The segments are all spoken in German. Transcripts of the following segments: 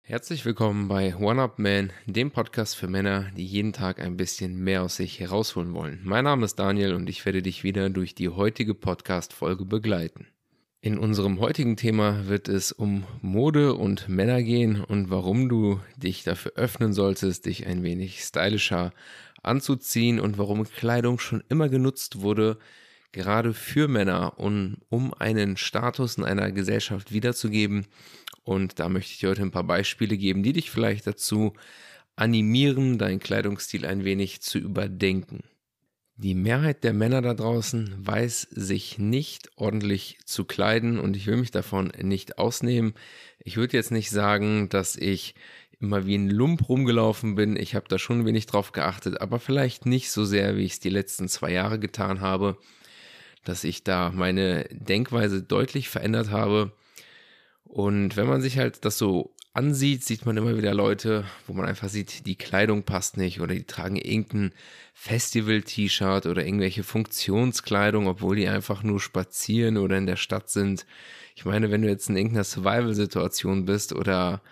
Herzlich willkommen bei One Up Man, dem Podcast für Männer, die jeden Tag ein bisschen mehr aus sich herausholen wollen. Mein Name ist Daniel und ich werde dich wieder durch die heutige Podcast-Folge begleiten. In unserem heutigen Thema wird es um Mode und Männer gehen und warum du dich dafür öffnen solltest, dich ein wenig stylischer anzuziehen und warum Kleidung schon immer genutzt wurde, gerade für Männer, um, um einen Status in einer Gesellschaft wiederzugeben und da möchte ich dir heute ein paar Beispiele geben, die dich vielleicht dazu animieren, deinen Kleidungsstil ein wenig zu überdenken. Die Mehrheit der Männer da draußen weiß sich nicht ordentlich zu kleiden und ich will mich davon nicht ausnehmen. Ich würde jetzt nicht sagen, dass ich immer wie ein Lump rumgelaufen bin. Ich habe da schon wenig drauf geachtet, aber vielleicht nicht so sehr, wie ich es die letzten zwei Jahre getan habe, dass ich da meine Denkweise deutlich verändert habe. Und wenn man sich halt das so ansieht, sieht man immer wieder Leute, wo man einfach sieht, die Kleidung passt nicht oder die tragen irgendein Festival-T-Shirt oder irgendwelche Funktionskleidung, obwohl die einfach nur spazieren oder in der Stadt sind. Ich meine, wenn du jetzt in irgendeiner Survival-Situation bist oder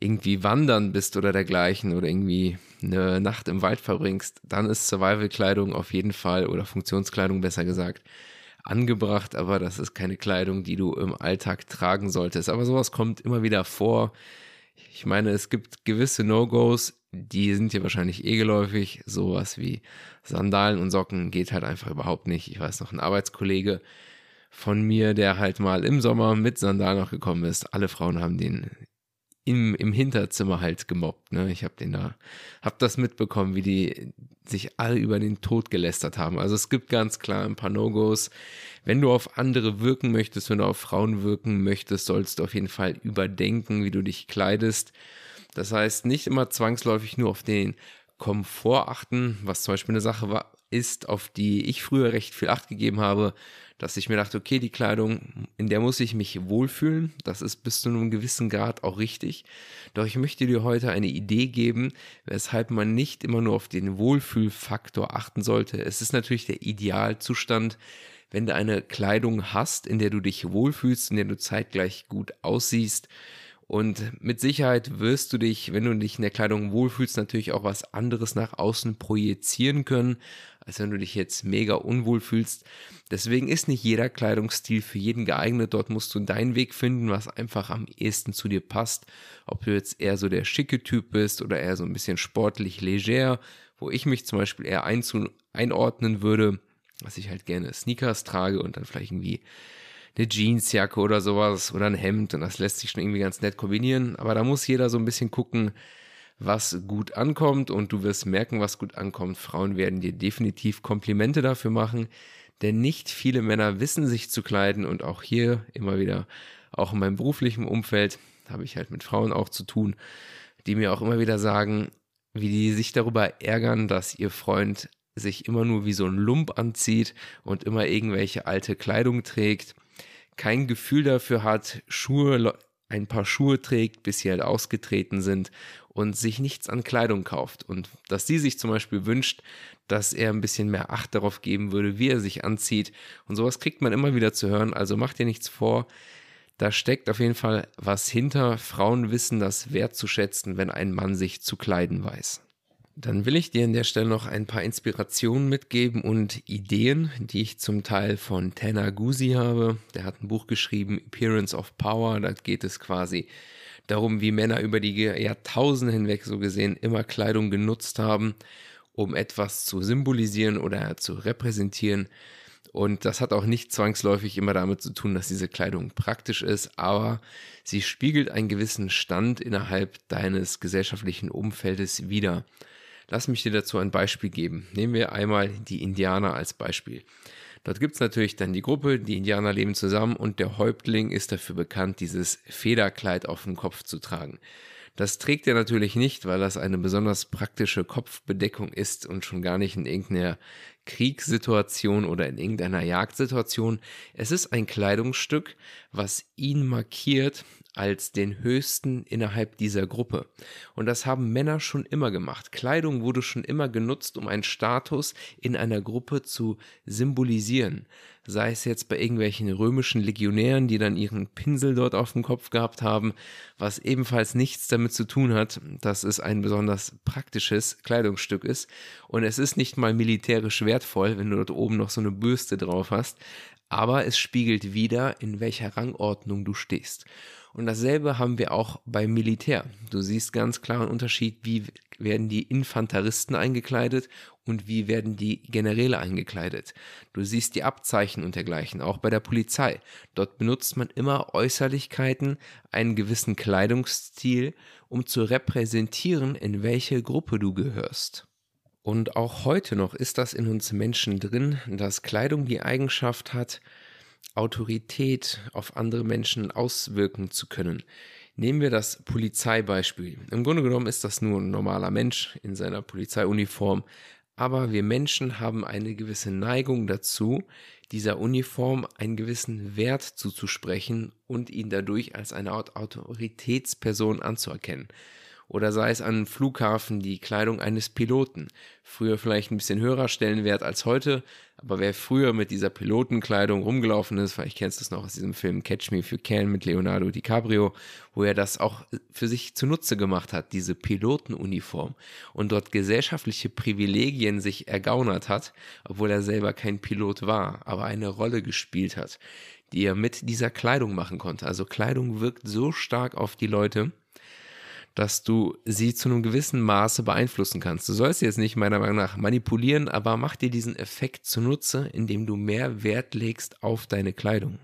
irgendwie wandern bist oder dergleichen oder irgendwie eine Nacht im Wald verbringst, dann ist Survival-Kleidung auf jeden Fall oder Funktionskleidung besser gesagt angebracht, aber das ist keine Kleidung, die du im Alltag tragen solltest. Aber sowas kommt immer wieder vor. Ich meine, es gibt gewisse No-Gos, die sind hier wahrscheinlich eh geläufig. Sowas wie Sandalen und Socken geht halt einfach überhaupt nicht. Ich weiß noch, ein Arbeitskollege von mir, der halt mal im Sommer mit Sandalen noch gekommen ist. Alle Frauen haben den im, im Hinterzimmer halt gemobbt. Ne? Ich habe den da, hab das mitbekommen, wie die sich alle über den Tod gelästert haben. Also es gibt ganz klar ein paar No-Gos. Wenn du auf andere wirken möchtest, wenn du auf Frauen wirken möchtest, sollst du auf jeden Fall überdenken, wie du dich kleidest. Das heißt, nicht immer zwangsläufig nur auf den Komfort achten, was zum Beispiel eine Sache war, ist, auf die ich früher recht viel Acht gegeben habe, dass ich mir dachte, okay, die Kleidung, in der muss ich mich wohlfühlen. Das ist bis zu einem gewissen Grad auch richtig. Doch ich möchte dir heute eine Idee geben, weshalb man nicht immer nur auf den Wohlfühlfaktor achten sollte. Es ist natürlich der Idealzustand, wenn du eine Kleidung hast, in der du dich wohlfühlst, in der du zeitgleich gut aussiehst. Und mit Sicherheit wirst du dich, wenn du dich in der Kleidung wohlfühlst, natürlich auch was anderes nach außen projizieren können als wenn du dich jetzt mega unwohl fühlst. Deswegen ist nicht jeder Kleidungsstil für jeden geeignet. Dort musst du deinen Weg finden, was einfach am ehesten zu dir passt. Ob du jetzt eher so der schicke Typ bist oder eher so ein bisschen sportlich leger, wo ich mich zum Beispiel eher einordnen würde, was ich halt gerne Sneakers trage und dann vielleicht irgendwie eine Jeansjacke oder sowas oder ein Hemd und das lässt sich schon irgendwie ganz nett kombinieren. Aber da muss jeder so ein bisschen gucken, was gut ankommt und du wirst merken, was gut ankommt. Frauen werden dir definitiv Komplimente dafür machen, denn nicht viele Männer wissen sich zu kleiden und auch hier immer wieder, auch in meinem beruflichen Umfeld, habe ich halt mit Frauen auch zu tun, die mir auch immer wieder sagen, wie die sich darüber ärgern, dass ihr Freund sich immer nur wie so ein Lump anzieht und immer irgendwelche alte Kleidung trägt, kein Gefühl dafür hat, Schuhe, ein paar Schuhe trägt, bis sie halt ausgetreten sind und sich nichts an Kleidung kauft. Und dass sie sich zum Beispiel wünscht, dass er ein bisschen mehr Acht darauf geben würde, wie er sich anzieht. Und sowas kriegt man immer wieder zu hören. Also macht dir nichts vor. Da steckt auf jeden Fall was hinter. Frauen wissen das wertzuschätzen, wenn ein Mann sich zu kleiden weiß. Dann will ich dir an der Stelle noch ein paar Inspirationen mitgeben und Ideen, die ich zum Teil von Tanner Guzi habe. Der hat ein Buch geschrieben, Appearance of Power. Da geht es quasi darum, wie Männer über die Jahrtausende hinweg so gesehen immer Kleidung genutzt haben, um etwas zu symbolisieren oder zu repräsentieren. Und das hat auch nicht zwangsläufig immer damit zu tun, dass diese Kleidung praktisch ist, aber sie spiegelt einen gewissen Stand innerhalb deines gesellschaftlichen Umfeldes wider. Lass mich dir dazu ein Beispiel geben. Nehmen wir einmal die Indianer als Beispiel. Dort gibt es natürlich dann die Gruppe, die Indianer leben zusammen und der Häuptling ist dafür bekannt, dieses Federkleid auf dem Kopf zu tragen. Das trägt er natürlich nicht, weil das eine besonders praktische Kopfbedeckung ist und schon gar nicht in irgendeiner Kriegssituation oder in irgendeiner Jagdsituation. Es ist ein Kleidungsstück, was ihn markiert als den höchsten innerhalb dieser Gruppe. Und das haben Männer schon immer gemacht. Kleidung wurde schon immer genutzt, um einen Status in einer Gruppe zu symbolisieren. Sei es jetzt bei irgendwelchen römischen Legionären, die dann ihren Pinsel dort auf dem Kopf gehabt haben, was ebenfalls nichts damit zu tun hat, dass es ein besonders praktisches Kleidungsstück ist. Und es ist nicht mal militärisch wertvoll, wenn du dort oben noch so eine Bürste drauf hast, aber es spiegelt wieder, in welcher Rangordnung du stehst. Und dasselbe haben wir auch beim Militär. Du siehst ganz klar einen Unterschied, wie werden die Infanteristen eingekleidet und wie werden die Generäle eingekleidet. Du siehst die Abzeichen und dergleichen, auch bei der Polizei. Dort benutzt man immer Äußerlichkeiten, einen gewissen Kleidungsstil, um zu repräsentieren, in welche Gruppe du gehörst. Und auch heute noch ist das in uns Menschen drin, dass Kleidung die Eigenschaft hat, Autorität auf andere Menschen auswirken zu können. Nehmen wir das Polizeibeispiel. Im Grunde genommen ist das nur ein normaler Mensch in seiner Polizeiuniform, aber wir Menschen haben eine gewisse Neigung dazu, dieser Uniform einen gewissen Wert zuzusprechen und ihn dadurch als eine Art Autoritätsperson anzuerkennen oder sei es an Flughafen die Kleidung eines Piloten. Früher vielleicht ein bisschen höherer Stellenwert als heute, aber wer früher mit dieser Pilotenkleidung rumgelaufen ist, vielleicht kennst du es noch aus diesem Film Catch Me If You Can mit Leonardo DiCaprio, wo er das auch für sich zunutze gemacht hat, diese Pilotenuniform und dort gesellschaftliche Privilegien sich ergaunert hat, obwohl er selber kein Pilot war, aber eine Rolle gespielt hat, die er mit dieser Kleidung machen konnte. Also Kleidung wirkt so stark auf die Leute, dass du sie zu einem gewissen Maße beeinflussen kannst. Du sollst sie jetzt nicht meiner Meinung nach manipulieren, aber mach dir diesen Effekt zunutze, indem du mehr Wert legst auf deine Kleidung.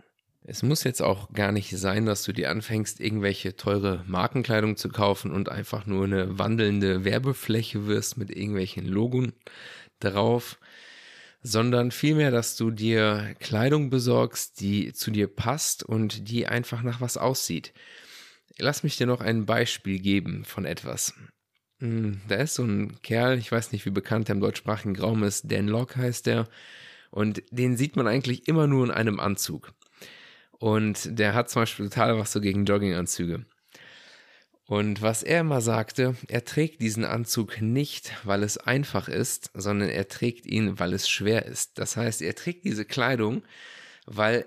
Es muss jetzt auch gar nicht sein, dass du dir anfängst, irgendwelche teure Markenkleidung zu kaufen und einfach nur eine wandelnde Werbefläche wirst mit irgendwelchen Logon drauf, sondern vielmehr, dass du dir Kleidung besorgst, die zu dir passt und die einfach nach was aussieht. Lass mich dir noch ein Beispiel geben von etwas. Hm, da ist so ein Kerl, ich weiß nicht, wie bekannt er im deutschsprachigen Raum ist, Dan Locke heißt der. Und den sieht man eigentlich immer nur in einem Anzug. Und der hat zum Beispiel total was so gegen Jogginganzüge. Und was er immer sagte, er trägt diesen Anzug nicht, weil es einfach ist, sondern er trägt ihn, weil es schwer ist. Das heißt, er trägt diese Kleidung, weil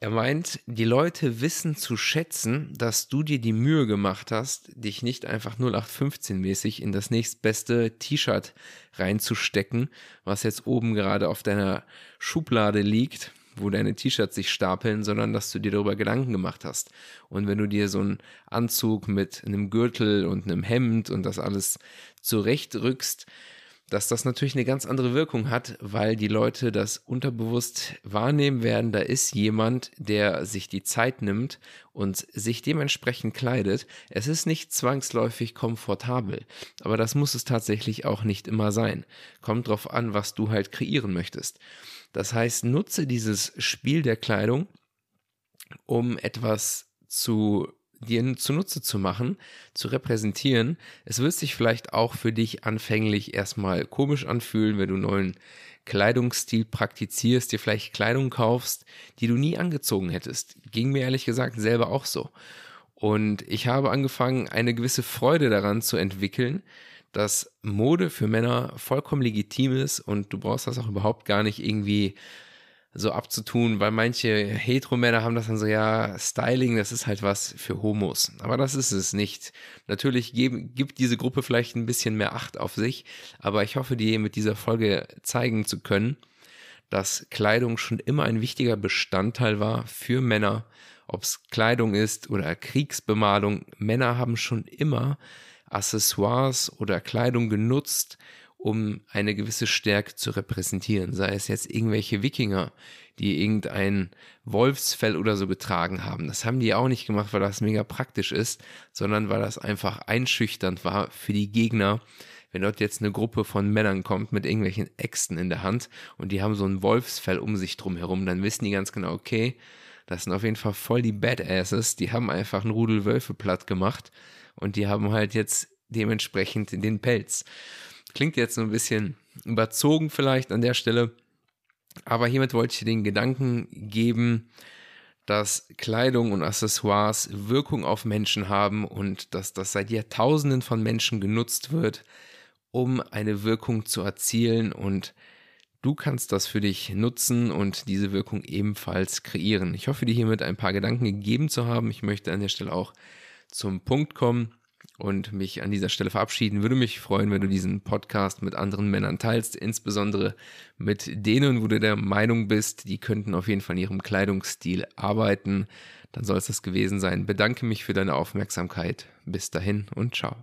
er meint, die Leute wissen zu schätzen, dass du dir die Mühe gemacht hast, dich nicht einfach 0815-mäßig in das nächstbeste T-Shirt reinzustecken, was jetzt oben gerade auf deiner Schublade liegt, wo deine T-Shirts sich stapeln, sondern dass du dir darüber Gedanken gemacht hast. Und wenn du dir so einen Anzug mit einem Gürtel und einem Hemd und das alles zurechtrückst, dass das natürlich eine ganz andere Wirkung hat, weil die Leute das unterbewusst wahrnehmen werden, da ist jemand, der sich die Zeit nimmt und sich dementsprechend kleidet. Es ist nicht zwangsläufig komfortabel, aber das muss es tatsächlich auch nicht immer sein. Kommt drauf an, was du halt kreieren möchtest. Das heißt, nutze dieses Spiel der Kleidung, um etwas zu dir zunutze zu machen, zu repräsentieren. Es wird sich vielleicht auch für dich anfänglich erstmal komisch anfühlen, wenn du neuen Kleidungsstil praktizierst, dir vielleicht Kleidung kaufst, die du nie angezogen hättest. Ging mir ehrlich gesagt selber auch so. Und ich habe angefangen, eine gewisse Freude daran zu entwickeln, dass Mode für Männer vollkommen legitim ist und du brauchst das auch überhaupt gar nicht irgendwie so abzutun, weil manche Heteromänner haben das dann so, ja, Styling, das ist halt was für Homos. Aber das ist es nicht. Natürlich geben, gibt diese Gruppe vielleicht ein bisschen mehr Acht auf sich, aber ich hoffe, dir mit dieser Folge zeigen zu können, dass Kleidung schon immer ein wichtiger Bestandteil war für Männer, ob es Kleidung ist oder Kriegsbemalung. Männer haben schon immer Accessoires oder Kleidung genutzt, um eine gewisse Stärke zu repräsentieren. Sei es jetzt irgendwelche Wikinger, die irgendein Wolfsfell oder so getragen haben. Das haben die auch nicht gemacht, weil das mega praktisch ist, sondern weil das einfach einschüchternd war für die Gegner. Wenn dort jetzt eine Gruppe von Männern kommt mit irgendwelchen Äxten in der Hand und die haben so ein Wolfsfell um sich drum herum, dann wissen die ganz genau, okay, das sind auf jeden Fall voll die Badasses, die haben einfach einen Rudel Wölfe platt gemacht und die haben halt jetzt dementsprechend den Pelz. Klingt jetzt so ein bisschen überzogen vielleicht an der Stelle, aber hiermit wollte ich dir den Gedanken geben, dass Kleidung und Accessoires Wirkung auf Menschen haben und dass das seit Jahrtausenden von Menschen genutzt wird, um eine Wirkung zu erzielen und du kannst das für dich nutzen und diese Wirkung ebenfalls kreieren. Ich hoffe, dir hiermit ein paar Gedanken gegeben zu haben. Ich möchte an der Stelle auch zum Punkt kommen und mich an dieser Stelle verabschieden. Würde mich freuen, wenn du diesen Podcast mit anderen Männern teilst, insbesondere mit denen, wo du der Meinung bist, die könnten auf jeden Fall in ihrem Kleidungsstil arbeiten. Dann soll es das gewesen sein. Bedanke mich für deine Aufmerksamkeit. Bis dahin und ciao.